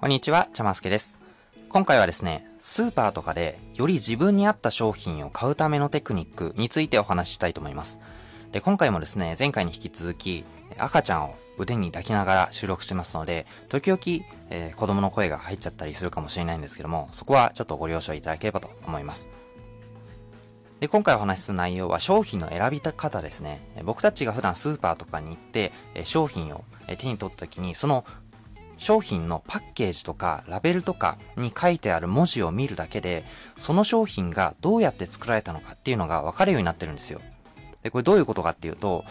こんにちは、ちゃますけです。今回はですね、スーパーとかでより自分に合った商品を買うためのテクニックについてお話ししたいと思います。で、今回もですね、前回に引き続き、赤ちゃんを腕に抱きながら収録してますので、時々、えー子供の声が入っちゃったりするかもしれないんですけども、そこはちょっとご了承いただければと思います。で、今回お話しする内容は商品の選び方ですね。僕たちが普段スーパーとかに行って、商品を手に取った時に、その商品のパッケージとかラベルとかに書いてある文字を見るだけで、その商品がどうやって作られたのかっていうのが分かるようになってるんですよ。で、これどういうことかっていうと、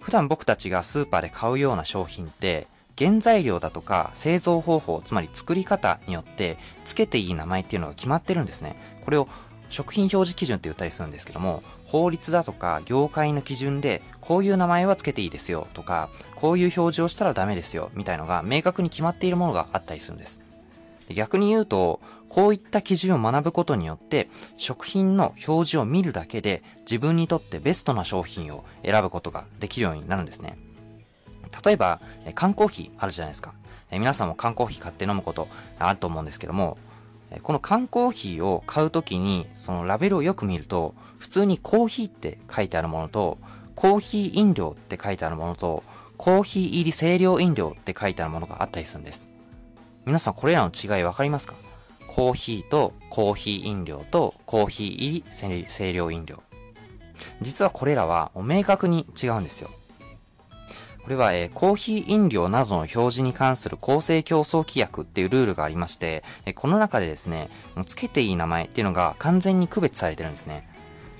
普段僕たちがスーパーで買うような商品って、原材料だとか製造方法、つまり作り方によって、付けていい名前っていうのが決まってるんですね。これを食品表示基準って言ったりするんですけども、法律だとか業界の基準で、こういう名前は付けていいですよとか、こういう表示をしたらダメですよみたいのが明確に決まっているものがあったりするんです。逆に言うと、こういった基準を学ぶことによって、食品の表示を見るだけで自分にとってベストな商品を選ぶことができるようになるんですね。例えば、缶コーヒーあるじゃないですか。皆さんも缶コーヒー買って飲むことあると思うんですけども、この缶コーヒーを買うときに、そのラベルをよく見ると、普通にコーヒーって書いてあるものと、コーヒー飲料って書いてあるものと、コーヒー入り清涼飲料って書いてあるものがあったりするんです。皆さんこれらの違いわかりますか？コーヒーとコーヒー飲料とコーヒー入り清涼飲料。実はこれらは明確に違うんですよ。これは、えーコーヒー飲料などの表示に関する公正競争規約っていうルールがありまして、えこの中でですね、もうつけていい名前っていうのが完全に区別されてるんですね。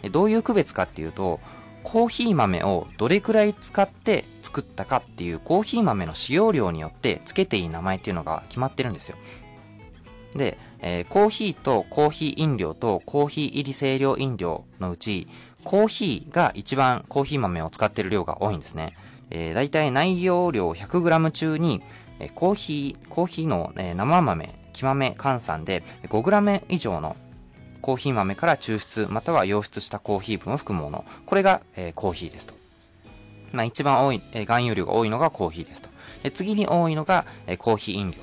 えどういう区別かっていうと、コーヒー豆をどれくらい使って作ったかっていうコーヒー豆の使用量によってつけていい名前っていうのが決まってるんですよ。で、えーコーヒーとコーヒー飲料とコーヒー入り清涼飲料のうち、コーヒーが一番コーヒー豆を使ってる量が多いんですね。えー、大体内容量 100g 中に、えーコーヒー、コーヒーの、えー生豆、木豆換算で 5g 以上のコーヒー豆から抽出または溶出したコーヒー分を含むもの。これが、えーコーヒーですと。まあ一番多い、えー含有量が多いのがコーヒーですと。で次に多いのが、えーコーヒー飲料。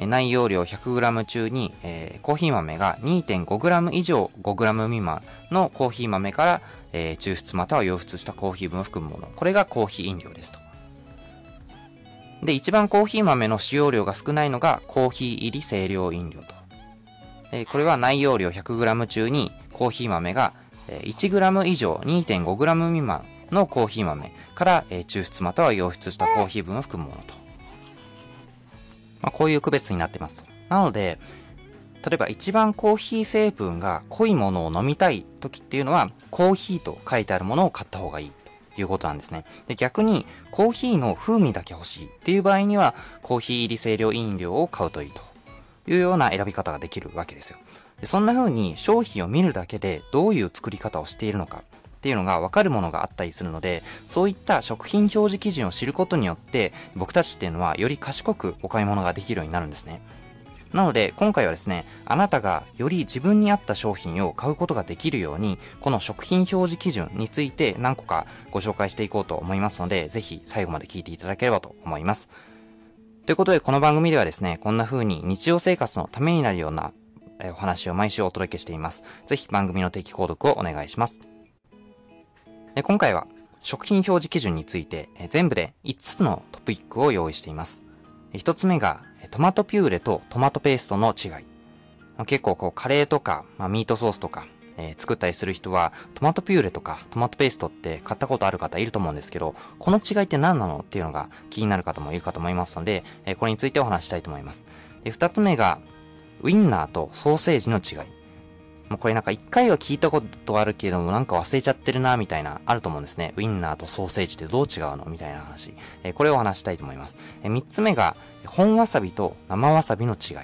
え内容量 100g 中に、えーコーヒー豆が 2.5g 以上 5g 未満のコーヒー豆から、えー抽出または溶出したコーヒー分を含むもの。これがコーヒー飲料ですと。で、一番コーヒー豆の使用量が少ないのがコーヒー入り清涼飲料と。えこれは内容量 100g 中にコーヒー豆が 1g 以上 2.5g 未満のコーヒー豆から、え抽出または溶出したコーヒー分を含むものと。まあ、こういう区別になってますと。なので、例えば一番コーヒー成分が濃いものを飲みたい時っていうのは、コーヒーと書いてあるものを買った方がいいということなんですね。で、逆にコーヒーの風味だけ欲しいっていう場合には、コーヒー入り清涼飲料を買うといいというような選び方ができるわけですよ。でそんな風に商品を見るだけでどういう作り方をしているのかっていうのが分かるものがあったりするので、そういった食品表示基準を知ることによって、僕たちっていうのはより賢くお買い物ができるようになるんですね。なので、今回はですね、あなたがより自分に合った商品を買うことができるように、この食品表示基準について何個かご紹介していこうと思いますので、ぜひ最後まで聞いていただければと思います。ということで、この番組ではですね、こんな風に日常生活のためになるようなお話を毎週お届けしています。ぜひ番組の定期購読をお願いします。で今回は食品表示基準について全部で5つのトピックを用意しています。1つ目がトマトピューレとトマトペーストの違い。まあ結構こうカレーとか、まあ、ミートソースとか、えー作ったりする人はトマトピューレとかトマトペーストって買ったことある方いると思うんですけど、この違いって何なのっていうのが気になる方もいるかと思いますので、えーこれについてお話したいと思います。で二つ目がウインナーとソーセージの違い。もうこれなんか一回は聞いたことあるけどもなんか忘れちゃってるなみたいなあると思うんですね。ウインナーとソーセージってどう違うのみたいな話。えーこれを話したいと思います。えー三つ目が本わさびと生わさびの違い。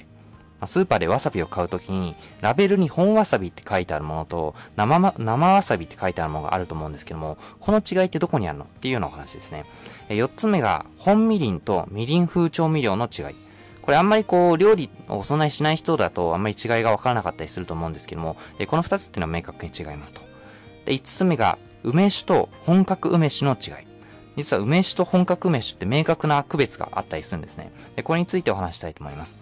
まスーパーでわさびを買うときに、ラベルに本わさびって書いてあるものと生ま、生わさびって書いてあるものがあると思うんですけども、この違いってどこにあるのっていうようなお話ですね。えー四つ目が本みりんとみりん風調味料の違い。これあんまりこう、料理をそんなにしない人だとあんまり違いがわからなかったりすると思うんですけども、えこの二つっていうのは明確に違いますと。で、五つ目が、梅酒と本格梅酒の違い。実は梅酒と本格梅酒って明確な区別があったりするんですね。でこれについてお話したいと思います。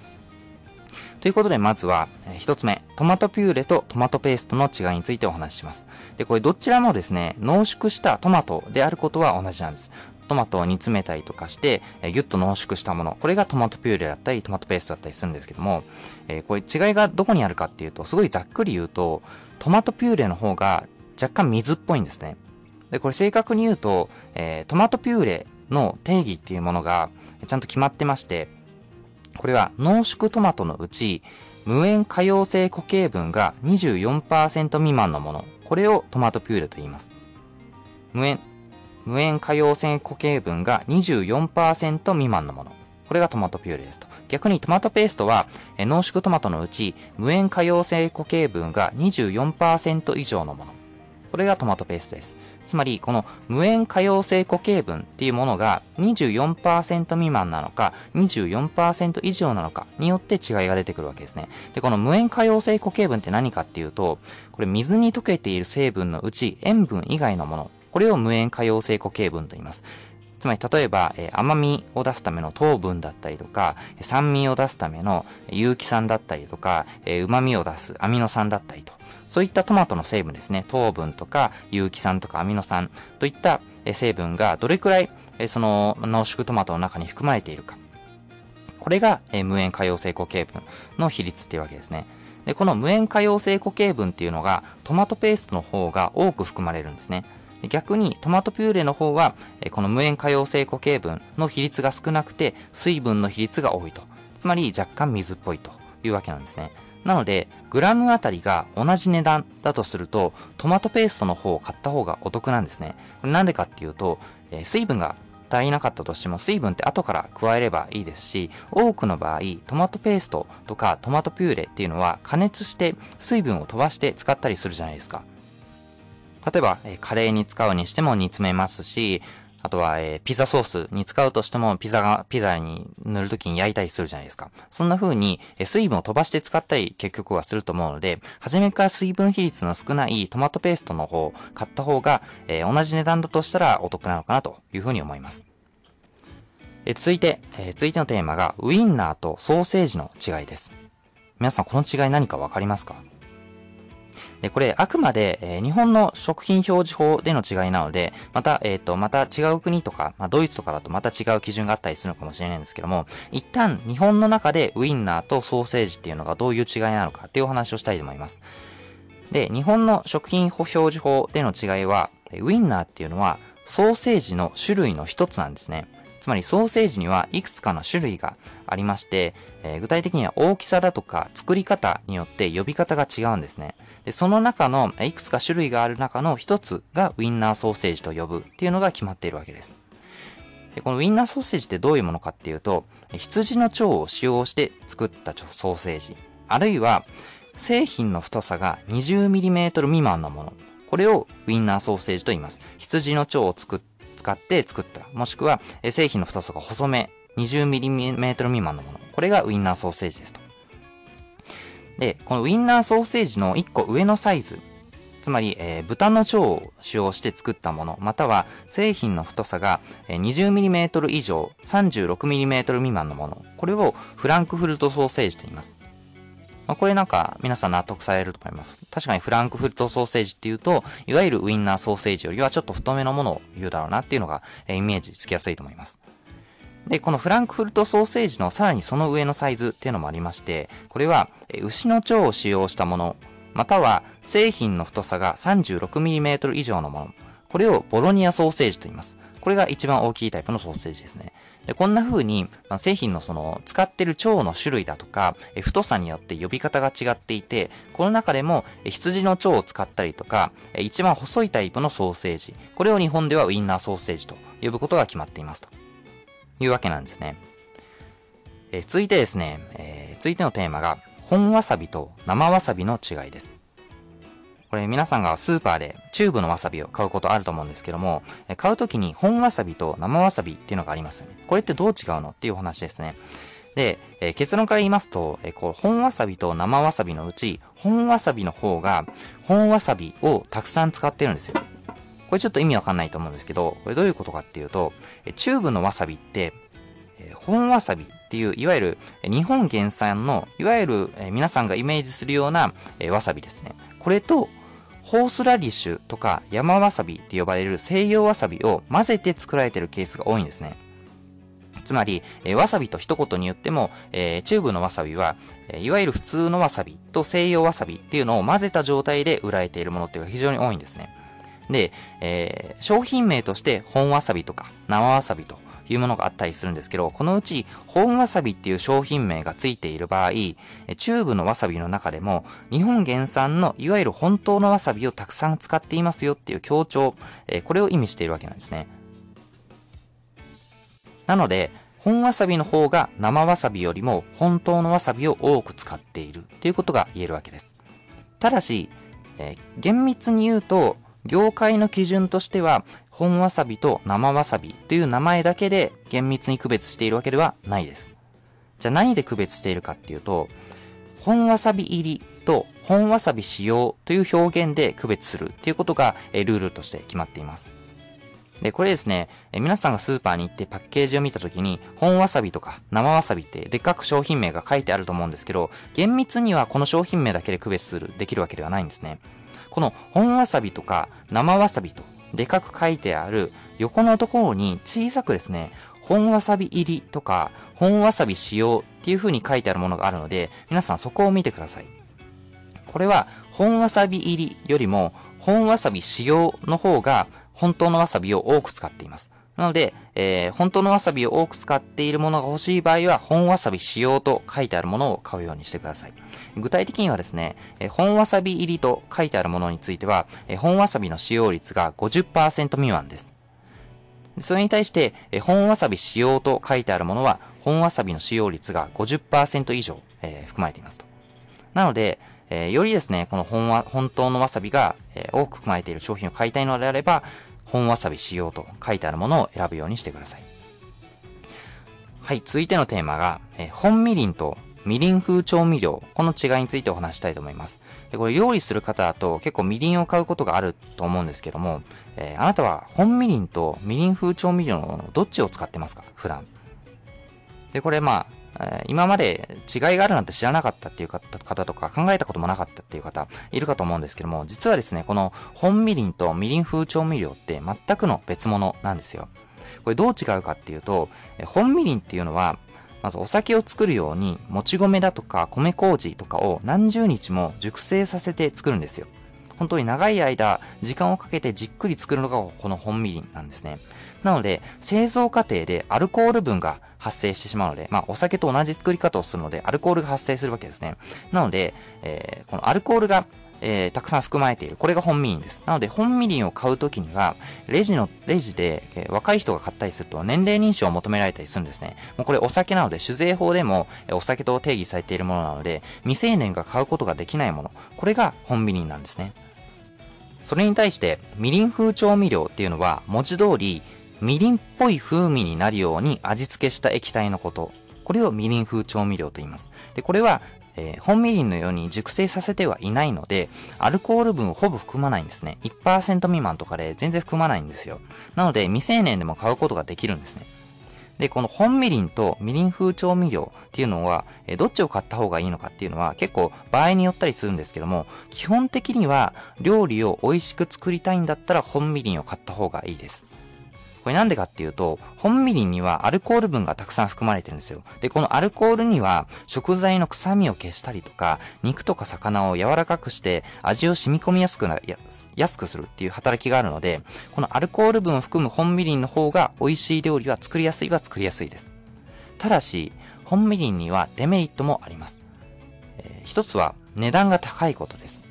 ということで、まずは、えー、一つ目、トマトピューレとトマトペーストの違いについてお話しします。で、これどちらもですね、濃縮したトマトであることは同じなんです。トマトを煮詰めたりとかして、えー、ギュッと濃縮したもの。これがトマトピューレだったり、トマトペーストだったりするんですけども、えー、これ違いがどこにあるかっていうと、すごいざっくり言うと、トマトピューレの方が若干水っぽいんですね。で、これ正確に言うと、えー、トマトピューレの定義っていうものがちゃんと決まってまして、これは濃縮トマトのうち、無塩可溶性固形分が24%未満のもの。これをトマトピューレと言います。無塩、無塩可溶性固形分が24%未満のもの。これがトマトピューレですと。逆にトマトペーストは、濃縮トマトのうち、無塩可溶性固形分が24%以上のもの。これがトマトペーストです。つまり、この無塩可溶性固形分っていうものが24%未満なのか、24%以上なのかによって違いが出てくるわけですね。で、この無塩可溶性固形分って何かっていうと、これ水に溶けている成分のうち塩分以外のもの、これを無塩可溶性固形分と言います。つまり例えば、甘みを出すための糖分だったりとか、酸味を出すための有機酸だったりとか、旨味を出すアミノ酸だったりと、そういったトマトの成分ですね、糖分とか有機酸とかアミノ酸といった成分がどれくらいその濃縮トマトの中に含まれているか。これが無塩可溶性固形分の比率っていうわけですね。で、この無塩可溶性固形分っていうのがトマトペーストの方が多く含まれるんですね。逆にトマトピューレの方は、この無塩可溶性固形分の比率が少なくて、水分の比率が多いと。つまり若干水っぽいというわけなんですね。なので、グラムあたりが同じ値段だとすると、トマトペーストの方を買った方がお得なんですね。これなんでかっていうと、え水分が足りなかったとしても水分って後から加えればいいですし、多くの場合、トマトペーストとかトマトピューレっていうのは加熱して水分を飛ばして使ったりするじゃないですか。例えば、えカレーに使うにしても煮詰めますし、あとは、えー、ピザソースに使うとしても、ピザが、ピザに塗るときに焼いたりするじゃないですか。そんな風に、えー、水分を飛ばして使ったり、結局はすると思うので、初めから水分比率の少ないトマトペーストの方を、買った方が、えー、同じ値段だとしたらお得なのかなという風に思います。え続いて、え続いてのテーマが、ウインナーとソーセージの違いです。皆さんこの違い何かわかりますか？で、これ、あくまで、えー、日本の食品表示法での違いなので、また、えっ、ー、と、また違う国とか、まあ、ドイツとかだとまた違う基準があったりするのかもしれないんですけども、一旦、日本の中でウインナーとソーセージっていうのがどういう違いなのかっていうお話をしたいと思います。で、日本の食品表示法での違いは、ウインナーっていうのは、ソーセージの種類の一つなんですね。つまりソーセージにはいくつかの種類がありまして、えー、具体的には大きさだとか作り方によって呼び方が違うんですね。で、その中のいくつか種類がある中の一つがウインナーソーセージと呼ぶっていうのが決まっているわけです。でこのウィンナーソーセージってどういうものかっていうと、羊の腸を使用して作ったソーセージ、あるいは製品の太さが 20mm 未満のもの、これをウィンナーソーセージと言います。羊の腸を作っ使って作った。もしくは、製品の太さが細め、20mm 未満のもの。これがウインナーソーセージですと。で、このウインナーソーセージの1個上のサイズ。つまり、えー、豚の腸を使用して作ったもの、または製品の太さが 20mm 以上、36mm 未満のもの。これをフランクフルトソーセージと言います。まあ、これなんか皆さん納得されると思います。確かにフランクフルトソーセージっていうと、いわゆるウインナーソーセージよりはちょっと太めのものを言うだろうなっていうのが、えー、イメージつきやすいと思います。で、このフランクフルトソーセージのさらにその上のサイズっていうのもありまして、これは牛の腸を使用したもの、または製品の太さが 36mm 以上のもの、これをボロニアソーセージと言います。これが一番大きいタイプのソーセージですね。でこんな風に、まあ、製品のその使ってる腸の種類だとか、え太さによって呼び方が違っていて、この中でも羊の腸を使ったりとか、え一番細いタイプのソーセージ、これを日本ではウインナーソーセージと呼ぶことが決まっていますというわけなんですね。え続いてですね、えー、続いてのテーマが、本わさびと生わさびの違いです。これ皆さんがスーパーでチューブのわさびを買うことあると思うんですけども、買うときに本わさびと生わさびっていうのがありますよね。これってどう違うのっていうお話ですね。で、えー、結論から言いますと、えー、こう、本わさびと生わさびのうち、本わさびの方が、本わさびをたくさん使ってるんですよ。これちょっと意味わかんないと思うんですけど、これどういうことかっていうとえ、チューブのわさびって、え本わさびっていう、いわゆる日本原産の、いわゆるえ皆さんがイメージするようなえわさびですね。これと、ホースラディッシュとか山わさびって呼ばれる西洋わさびを混ぜて作られてるケースが多いんですね。つまり、えー、わさびと一言に言っても、えー、チューブのわさびは、えー、いわゆる普通のわさびと西洋わさびっていうのを混ぜた状態で売られているものっていうのが非常に多いんですね。で、えー、商品名として本わさびとか生わさびというものがあったりするんですけど、このうち本わさびっていう商品名がついている場合、チューブのわさびの中でも日本原産のいわゆる本当のわさびをたくさん使っていますよっていう強調、これを意味しているわけなんですね。なので、本わさびの方が生わさびよりも本当のわさびを多く使っているということが言えるわけです。ただし、えー、厳密に言うと、業界の基準としては、本わさびと生わさびという名前だけで厳密に区別しているわけではないです。じゃあ何で区別しているかっていうと、本わさび入りと本わさび使用という表現で区別するということがルールとして決まっています。で、これですね、え皆さんがスーパーに行ってパッケージを見たときに、本わさびとか生わさびってでっかく商品名が書いてあると思うんですけど、厳密にはこの商品名だけで区別する、できるわけではないんですね。この本わさびとか生わさびとでかく書いてある横のところに小さくですね、本わさび入りとか本わさび使用っていう風に書いてあるものがあるので、皆さんそこを見てください。これは本わさび入りよりも本わさび使用の方が本当のわさびを多く使っています。なので、えー、本当のわさびを多く使っているものが欲しい場合は、本わさび使用と書いてあるものを買うようにしてください。具体的にはですね、えー、本わさび入りと書いてあるものについては、えー、本わさびの使用率が50%未満です。それに対して、えー、本わさび使用と書いてあるものは、本わさびの使用率が50%以上、えー、含まれていますと。なので、えー、よりですね、この本は、本当のわさびが、えー、多く含まれている商品を買いたいのであれば、本わさび使用と書いてあるものを選ぶようにしてください。はい、続いてのテーマが、え、本みりんとみりん風調味料、この違いについてお話したいと思います。で、これ料理する方だと結構みりんを買うことがあると思うんですけども、えー、あなたは本みりんとみりん風調味料のどっちを使ってますか？普段。で、これまあ、今まで違いがあるなんて知らなかったっていう方とか考えたこともなかったっていう方いるかと思うんですけども、実はですね、この本みりんとみりん風調味料って全くの別物なんですよ。これどう違うかっていうと、本みりんっていうのは、まずお酒を作るように、もち米だとか米麹とかを何十日も熟成させて作るんですよ。本当に長い間、時間をかけてじっくり作るのがこの本みりんなんですね。なので、製造過程でアルコール分が発生してしまうので、まあ、お酒と同じ作り方をするので、アルコールが発生するわけですね。なので、えー、このアルコールがえー、たくさん含まれている。これが本みりんです。なので、本みりんを買うときには、レジの、レジで、えー、若い人が買ったりすると年齢認証を求められたりするんですね。もうこれお酒なので、酒税法でも、えー、お酒と定義されているものなので、未成年が買うことができないもの。これが本みりんなんですね。それに対して、みりん風調味料っていうのは、文字通り、みりんっぽい風味になるように味付けした液体のこと。これをみりん風調味料と言います。で、これは、えー、本みりんのように熟成させてはいないので、アルコール分をほぼ含まないんですね。1%未満とかで全然含まないんですよ。なので、未成年でも買うことができるんですね。で、この本みりんとみりん風調味料っていうのは、えどっちを買った方がいいのかっていうのは結構場合によったりするんですけども、基本的には料理を美味しく作りたいんだったら本みりんを買った方がいいです。これなんでかっていうと、本みりんにはアルコール分がたくさん含まれてるんですよ。で、このアルコールには食材の臭みを消したりとか、肉とか魚を柔らかくして味を染み込みやすくな、や安くするっていう働きがあるので、このアルコール分を含む本みりんの方が美味しい料理は作りやすいは作りやすいです。ただし、本みりんにはデメリットもあります。えー、一つは値段が高いことです。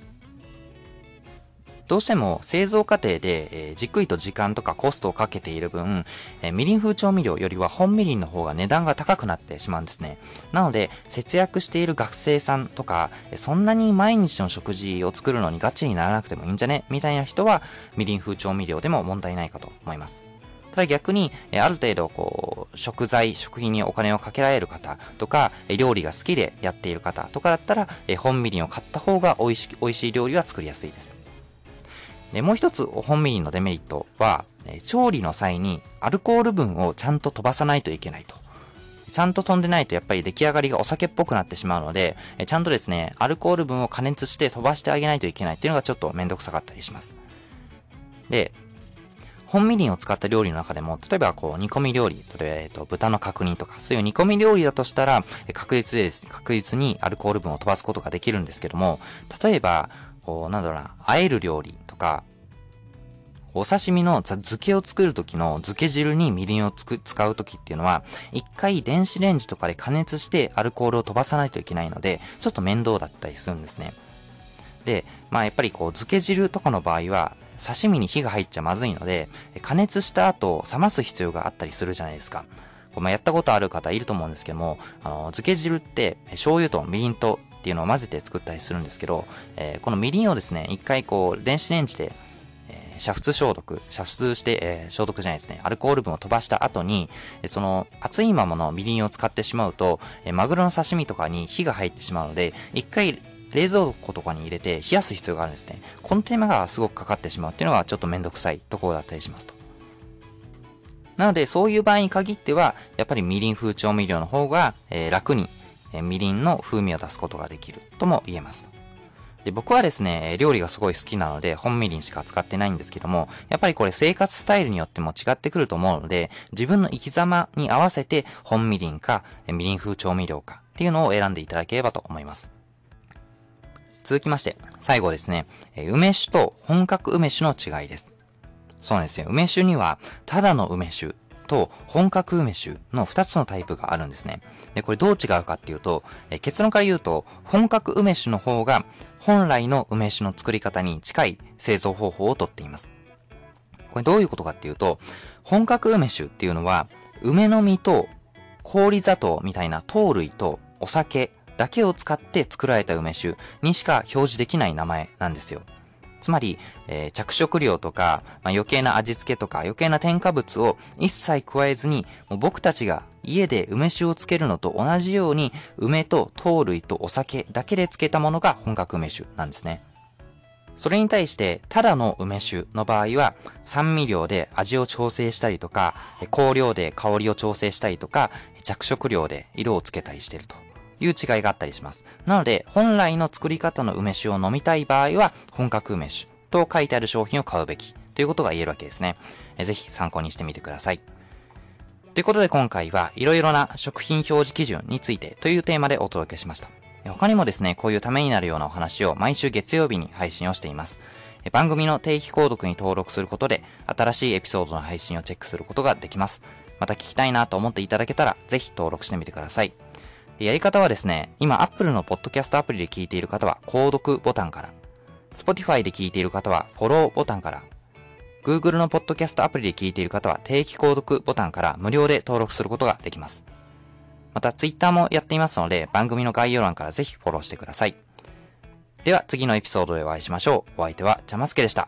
どうしても製造過程で、えー、じっくりと時間とかコストをかけている分、えー、みりん風調味料よりは本みりんの方が値段が高くなってしまうんですね。なので、節約している学生さんとか、そんなに毎日の食事を作るのにガチにならなくてもいいんじゃね？みたいな人は、みりん風調味料でも問題ないかと思います。ただ逆に、ある程度、こう、食材、食品にお金をかけられる方とか、料理が好きでやっている方とかだったら、本みりんを買った方が美味しい、美味しい料理は作りやすいです。で、もう一つお本みりんのデメリットは、調理の際にアルコール分をちゃんと飛ばさないといけないと。ちゃんと飛んでないとやっぱり出来上がりがお酒っぽくなってしまうので、ちゃんとですね、アルコール分を加熱して飛ばしてあげないといけないっていうのがちょっとめんどくさかったりします。で、本みりんを使った料理の中でも、例えばこう煮込み料理、えっ、と、豚の角煮とか、そういう煮込み料理だとしたら、確実です、確実にアルコール分を飛ばすことができるんですけども、例えば、こう、なんだろうな、和える料理か、お刺身の漬けを作るときの漬け汁にみりんをつく使うときっていうのは、一回電子レンジとかで加熱してアルコールを飛ばさないといけないので、ちょっと面倒だったりするんですね。で、まあやっぱりこう漬け汁とかの場合は、刺身に火が入っちゃまずいので、加熱した後冷ます必要があったりするじゃないですか。まあ、やったことある方いると思うんですけども、あの、漬け汁って醤油とみりんとっていうのを混ぜて作ったりするんですけど、えー、このみりんをですね、一回こう、電子レンジで、えー、煮沸消毒、煮沸して、えー、消毒じゃないですね、アルコール分を飛ばした後に、その熱いままのみりんを使ってしまうと、えマグロの刺身とかに火が入ってしまうので、一回冷蔵庫とかに入れて冷やす必要があるんですね。この手間がすごくかかってしまうっていうのがちょっとめんどくさいところだったりしますと。なので、そういう場合に限っては、やっぱりみりん風調味料の方が、えー、楽に、え、みりんの風味を出すことができるとも言えます。で僕はですね、料理がすごい好きなので、本みりんしか使ってないんですけども、やっぱりこれ生活スタイルによっても違ってくると思うので、自分の生き様に合わせて本みりんか、みりん風調味料かっていうのを選んでいただければと思います。続きまして、最後ですね、梅酒と本格梅酒の違いです。そうなんですよ。梅酒には、ただの梅酒と本格梅酒の2つのタイプがあるんですね。で、これどう違うかっていうと、え結論から言うと、本格梅酒の方が本来の梅酒の作り方に近い製造方法をとっています。これどういうことかっていうと、本格梅酒っていうのは、梅の実と氷砂糖みたいな糖類とお酒だけを使って作られた梅酒にしか表示できない名前なんですよ。つまり、えー、着色料とか、まあ、余計な味付けとか余計な添加物を一切加えずに、もう僕たちが家で梅酒をつけるのと同じように、梅と糖類とお酒だけで漬けたものが本格梅酒なんですね。それに対して、ただの梅酒の場合は、酸味料で味を調整したりとか、香料で香りを調整したりとか、着色料で色をつけたりしてると。いう違いがあったりします。なので、本来の作り方の梅酒を飲みたい場合は、本格梅酒と書いてある商品を買うべきということが言えるわけですね。えぜひ参考にしてみてください。ということで今回はいろいろな食品表示基準についてというテーマでお届けしました。他にもですね、こういうためになるようなお話を毎週月曜日に配信をしています。番組の定期購読に登録することで、新しいエピソードの配信をチェックすることができます。また聞きたいなと思っていただけたら、ぜひ登録してみてください。やり方はですね、今 Apple のポッドキャストアプリで聞いている方は、購読ボタンから、Spotify で聞いている方は、フォローボタンから、Google のポッドキャストアプリで聞いている方は、定期購読ボタンから無料で登録することができます。また、Twitter もやっていますので、番組の概要欄からぜひフォローしてください。では、次のエピソードでお会いしましょう。お相手は、ちゃますけでした。